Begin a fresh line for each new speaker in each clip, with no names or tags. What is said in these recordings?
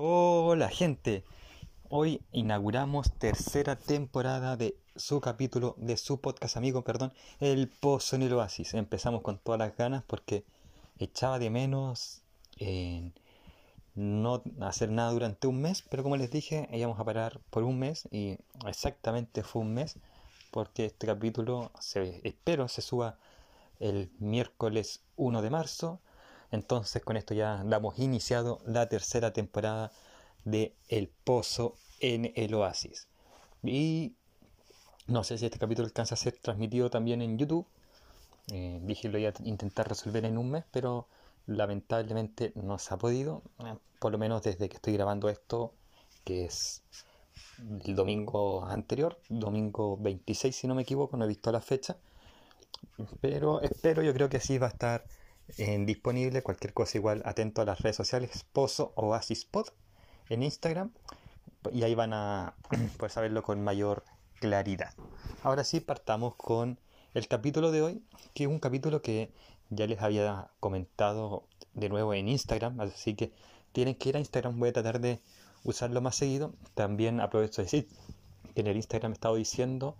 Hola gente, hoy inauguramos tercera temporada de su capítulo, de su podcast amigo, perdón, El Pozo en el Oasis. Empezamos con todas las ganas porque echaba de menos en no hacer nada durante un mes, pero como les dije, íbamos a parar por un mes y exactamente fue un mes porque este capítulo se, espero se suba el miércoles 1 de marzo. Entonces con esto ya damos iniciado la tercera temporada de El Pozo en el Oasis. Y no sé si este capítulo alcanza a ser transmitido también en YouTube. Eh, dije lo iba a intentar resolver en un mes, pero lamentablemente no se ha podido. Eh, por lo menos desde que estoy grabando esto, que es el domingo anterior, domingo 26 si no me equivoco, no he visto la fecha. Pero espero, yo creo que sí va a estar disponible. Cualquier cosa igual, atento a las redes sociales, Pozo o Asispod en Instagram. Y ahí van a poder saberlo con mayor claridad. Ahora sí, partamos con el capítulo de hoy, que es un capítulo que ya les había comentado de nuevo en Instagram, así que tienen que ir a Instagram, voy a tratar de usarlo más seguido. También aprovecho de decir que en el Instagram he estado diciendo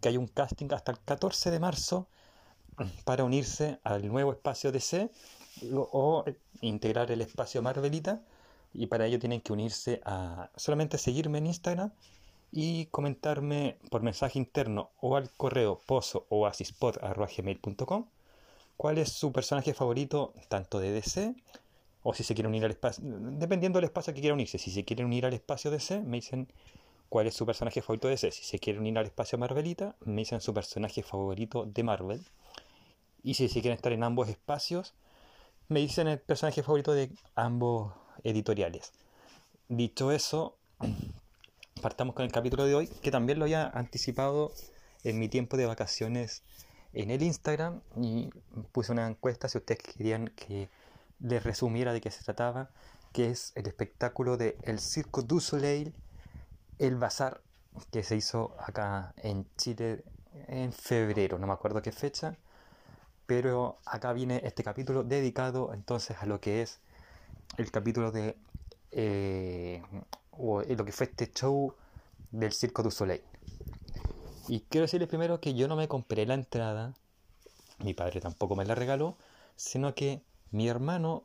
que hay un casting hasta el 14 de marzo para unirse al nuevo espacio DC o integrar el espacio Marvelita y para ello tienen que unirse a solamente seguirme en Instagram y comentarme por mensaje interno o al correo pozo o cuál es su personaje favorito tanto de DC o si se quiere unir al espacio, dependiendo del espacio que quiera unirse, si se quiere unir al espacio DC, me dicen cuál es su personaje favorito de DC, si se quiere unir al espacio Marvelita, me dicen su personaje favorito de Marvel, y si se quieren estar en ambos espacios, me dicen el personaje favorito de ambos editoriales. Dicho eso, partamos con el capítulo de hoy, que también lo había anticipado en mi tiempo de vacaciones en el Instagram y puse una encuesta si ustedes querían que les resumiera de qué se trataba, que es el espectáculo de El Circo du Soleil, el Bazar, que se hizo acá en Chile en febrero, no me acuerdo qué fecha, pero acá viene este capítulo dedicado entonces a lo que es el capítulo de eh, o lo que fue este show del Circo du Soleil. Y quiero decirles primero que yo no me compré la entrada, mi padre tampoco me la regaló, sino que mi hermano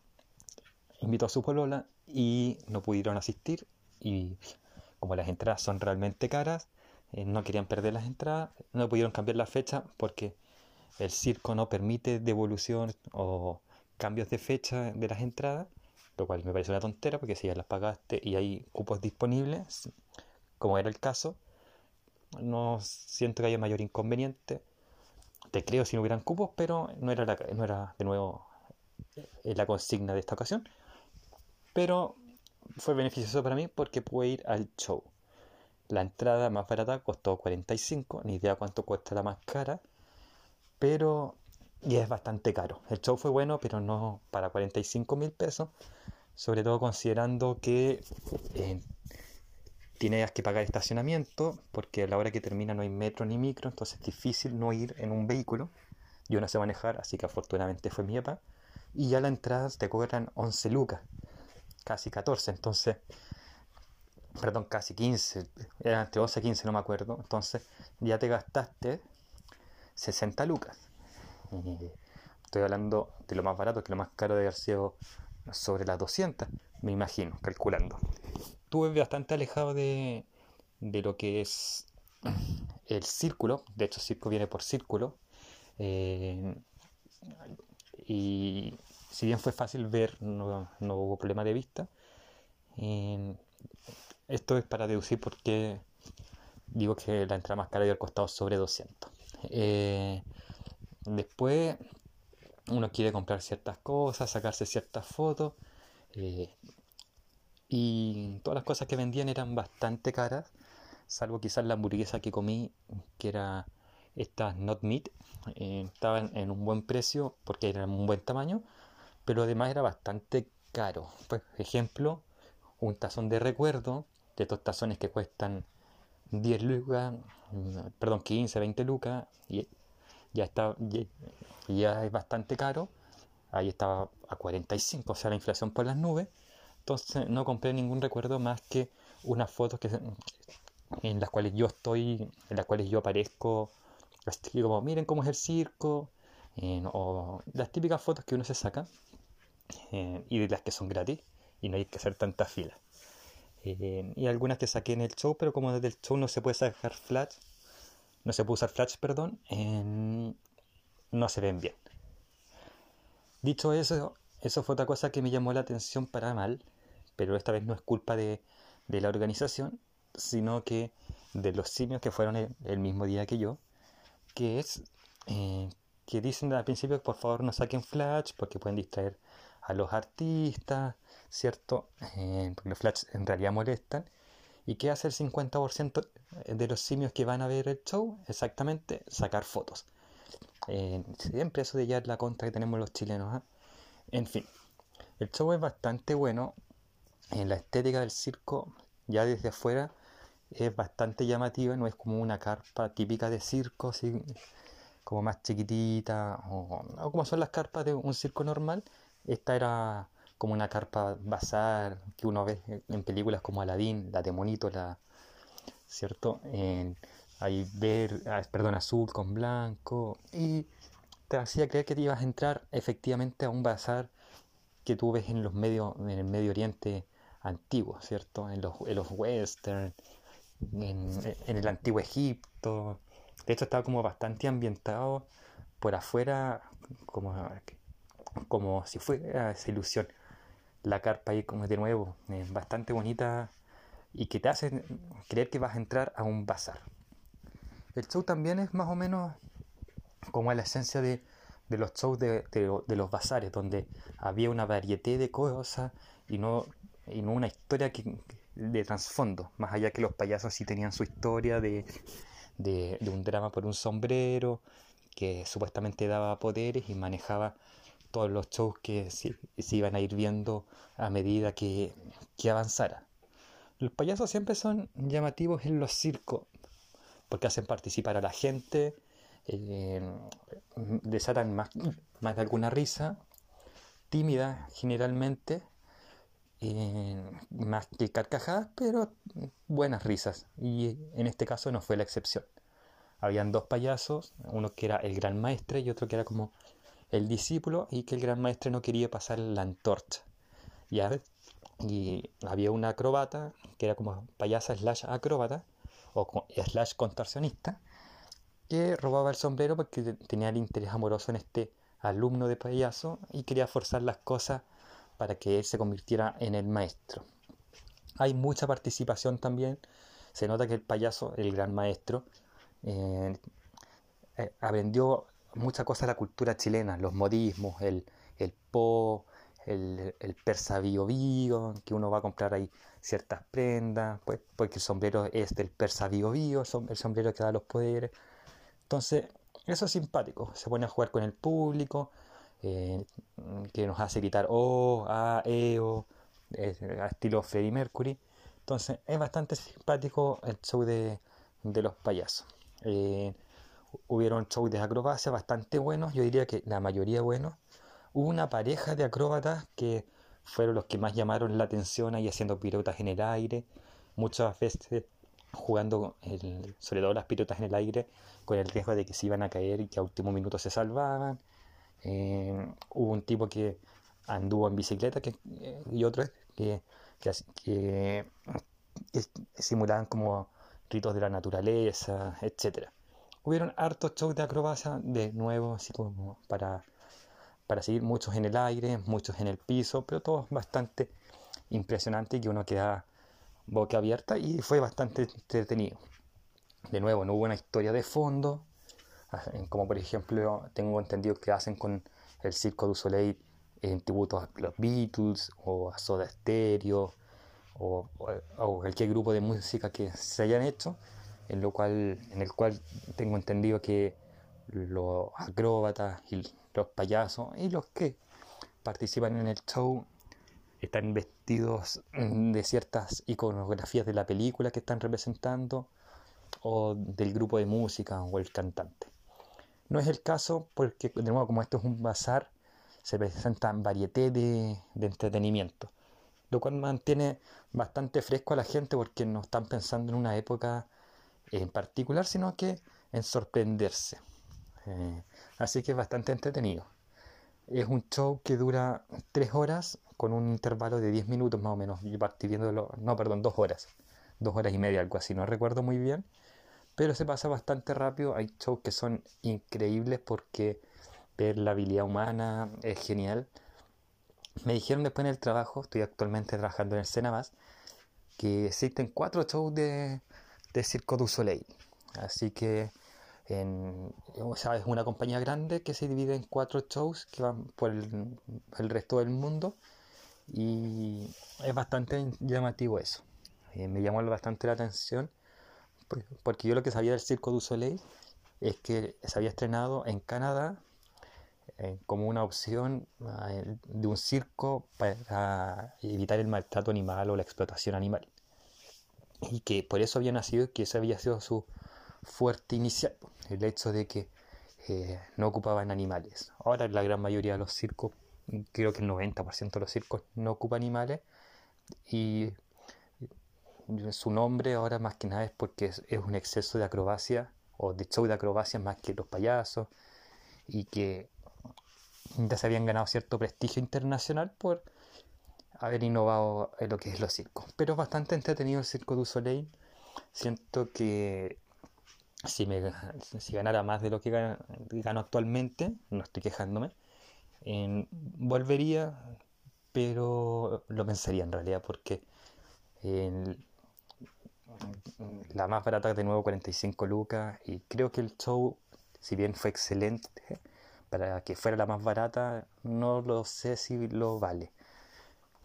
invitó a su polola y no pudieron asistir y como las entradas son realmente caras, eh, no querían perder las entradas, no pudieron cambiar la fecha porque el circo no permite devolución o cambios de fecha de las entradas lo cual me parece una tontera porque si ya las pagaste y hay cupos disponibles, como era el caso, no siento que haya mayor inconveniente. Te creo si no hubieran cupos, pero no era, de nuevo eh, la consigna de esta ocasión. Pero fue beneficioso para mí porque pude ir al show. La entrada más barata costó 45, ni idea cuánto cuesta la más cara, pero y es bastante caro. El show fue bueno, pero no para 45 mil pesos, sobre todo considerando que eh, tienes que pagar estacionamiento, porque a la hora que termina no hay metro ni micro, entonces es difícil no ir en un vehículo. Yo no sé manejar, así que afortunadamente fue mi papá. Y ya la entrada te cobran 11 lucas, casi 14, entonces, perdón, casi 15, era entre 11 y 15, no me acuerdo. Entonces ya te gastaste 60 lucas estoy hablando de lo más barato, que lo más caro debe haber sobre las 200, me imagino, calculando. Estuve bastante alejado de, de lo que es el círculo, de hecho círculo viene por círculo, eh, y si bien fue fácil ver, no, hubo problema de vista. esto es para deducir por qué digo que la entrada más cara había costado sobre 200. Eh, Después uno quiere comprar ciertas cosas, sacarse ciertas fotos. Eh, y todas las cosas que vendían eran bastante caras, salvo quizás la hamburguesa que comí, que era esta Not Meat, eh, estaban en un buen precio porque era un buen tamaño, pero además era bastante caro. Pues, ejemplo, un tazón de recuerdo, de estos tazones que cuestan 10 lucas, perdón, 15, 20 lucas, y ya está ya, es bastante caro ahí estaba a 45 o sea la inflación por las nubes Entonces no compré ningún recuerdo más que unas fotos que en las cuales yo estoy, en las cuales yo aparezco, así como miren cómo es el circo, o las típicas fotos que uno se saca eh, y de las que son gratis y no hay que hacer tantas filas. Eh, y algunas que saqué en el show, pero como desde el show no se puede sacar flash, no se puede usar flash, perdón, no se ven bien. Dicho eso, eso fue otra cosa que me llamó la atención para mal, pero esta vez no es culpa de, la organización, sino que de los simios que fueron el, mismo día que yo, que es eh, que dicen al principio que por favor no saquen flash porque pueden distraer a los artistas, ¿cierto? Eh, porque los flash en realidad molestan. ¿Y qué hace el 50% de los simios que van a ver el show? Exactamente, sacar fotos. Eh, siempre eso de ya la contra que tenemos los chilenos. ¿ah? En fin, el show es bastante bueno. En la estética del circo, ya desde afuera, es bastante llamativa. No es como una carpa típica de circo, así como más chiquitita, o, como son las carpas de un circo normal. Esta era como una carpa bazar que uno ve en películas como Aladdin, la de Monito, la, ¿cierto? En, ahí ver, ah, perdón, azul con blanco, y te hacía creer que te ibas a entrar efectivamente a un bazar que tú ves en los medios, en el Medio Oriente antiguo, ¿cierto? En los, en los western, en, en el antiguo Egipto, de hecho, estaba como bastante ambientado por afuera, como, como si fuera esa ilusión. La carpa ahí como de nuevo, eh, bastante bonita y que te hace creer que vas a entrar a un bazar. El show también es más o menos como la esencia de, los shows de, los bazares, donde había una variedad de cosas y no, y no una historia que, de trasfondo, más allá que los payasos sí tenían su historia de de, un drama por un sombrero que supuestamente daba poderes y manejaba todos los shows que se, iban a ir viendo a medida que, avanzara. Los payasos siempre son llamativos en los circos porque hacen participar a la gente, eh, desatan más, más de alguna risa, tímida generalmente, eh, más que carcajadas, pero buenas risas. Y en este caso no fue la excepción. Habían dos payasos, uno que era el gran maestre y otro que era como el discípulo, y que el gran maestre no quería pasar la antorcha. ¿ya? Y había una acróbata, que era como payasa slash acróbata, o slash contorsionista, que robaba el sombrero porque tenía el interés amoroso en este alumno de payaso y quería forzar las cosas para que él se convirtiera en el maestro. Hay mucha participación también. Se nota que el payaso, el gran maestro, eh, eh, aprendió muchas cosas de la cultura chilena, los modismos, el, el po, el, el persa bio, bio que uno va a comprar ahí ciertas prendas, pues, porque el sombrero es del persa bio, bio el sombrero que da los poderes. Entonces, eso es simpático, se pone a jugar con el público, eh, que nos hace gritar oh, ah, eh, oh, estilo Freddie Mercury. Entonces es bastante simpático el show de, los payasos. Eh, hubieron shows de acrobacia bastante buenos, yo diría que la mayoría buenos. Hubo una pareja de acróbatas que fueron los que más llamaron la atención ahí haciendo piruetas en el aire, muchas veces jugando sobre todo las piruetas en el aire con el riesgo de que se iban a caer y que a último minuto se salvaban. Eh, hubo un tipo que anduvo en bicicleta que, eh, y otro que, que, simulaban como ritos de la naturaleza, etc. Hubieron hartos shows de acrobacia de nuevo, así como para, para seguir muchos en el aire, muchos en el piso, pero todos bastante impresionantes que uno queda boca abierta y fue bastante entretenido. De nuevo, no hubo una historia de fondo, como por ejemplo tengo entendido que hacen con el Circo du Soleil en tributo a los Beatles o a Soda Stereo o, cualquier grupo de música que se hayan hecho, en, lo cual, en el cual tengo entendido que los acróbatas y los payasos y los que participan en el show están vestidos de ciertas iconografías de la película que están representando o del grupo de música o el cantante. No es el caso porque, de nuevo, como esto es un bazar, se presentan variedad de, de entretenimiento. lo cual mantiene bastante fresco a la gente porque no están pensando en una época en particular, sino que en sorprenderse. Eh, así que es bastante entretenido. Es un show que dura tres horas con un intervalo de 10 minutos más o menos. Yo partí viéndolo, no, perdón, dos horas. Dos horas y media, algo así, no recuerdo muy bien. Pero se pasa bastante rápido. Hay shows que son increíbles porque ver la habilidad humana es genial. Me dijeron después en el trabajo, estoy actualmente trabajando en el Senabas, que existen cuatro shows de, de Circo du Soleil. Así que en, es una compañía grande que se divide en cuatro shows que van por el, resto del mundo y es bastante llamativo eso. Eh, me llamó bastante la atención porque yo lo que sabía del Circo du Soleil es que se había estrenado en Canadá eh, como una opción eh, de un circo para evitar el maltrato animal o la explotación animal. Y que por eso había nacido, que ese había sido su fuerte inicial, el hecho de que eh, no ocupaban animales. Ahora la gran mayoría de los circos, creo que el 90% de los circos no ocupa animales y su nombre ahora más que nada es porque es, es un exceso de acrobacia o de show de acrobacia más que los payasos y que ya se habían ganado cierto prestigio internacional por haber innovado en lo que es los circos. Pero bastante entretenido el Circo du Soleil. Siento que si, me, ganara más de lo que gano, actualmente, no estoy quejándome, volvería, pero lo pensaría en realidad porque la más barata de nuevo 45 lucas y creo que el show, si bien fue excelente, para que fuera la más barata, no lo sé si lo vale.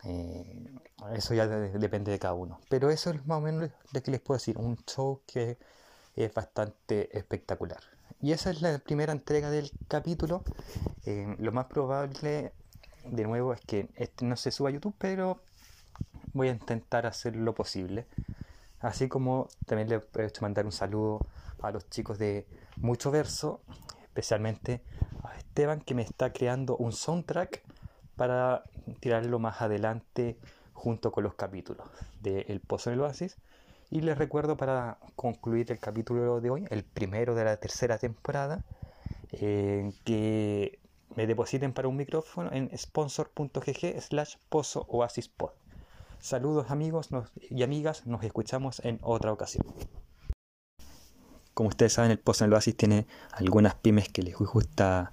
Eh, eso ya depende de cada uno. Pero eso es más o menos lo que les puedo decir. Un show que es bastante espectacular. Y esa es la primera entrega del capítulo. Eh, lo más probable, de nuevo, es que este no se suba a YouTube, pero voy a intentar hacer lo posible. Así como también le he hecho mandar un saludo a los chicos de Mucho Verso, especialmente a Esteban que me está creando un soundtrack para tirarlo más adelante junto con los capítulos de El Pozo en el Oasis. Y les recuerdo para concluir el capítulo de hoy, el primero de la tercera temporada, eh, que me depositen para un micrófono en sponsor.gg slash pozo oasis pod. Saludos amigos y amigas, nos escuchamos en otra ocasión. Como ustedes saben, el Pozo en Oasis tiene algunas pymes que les gusta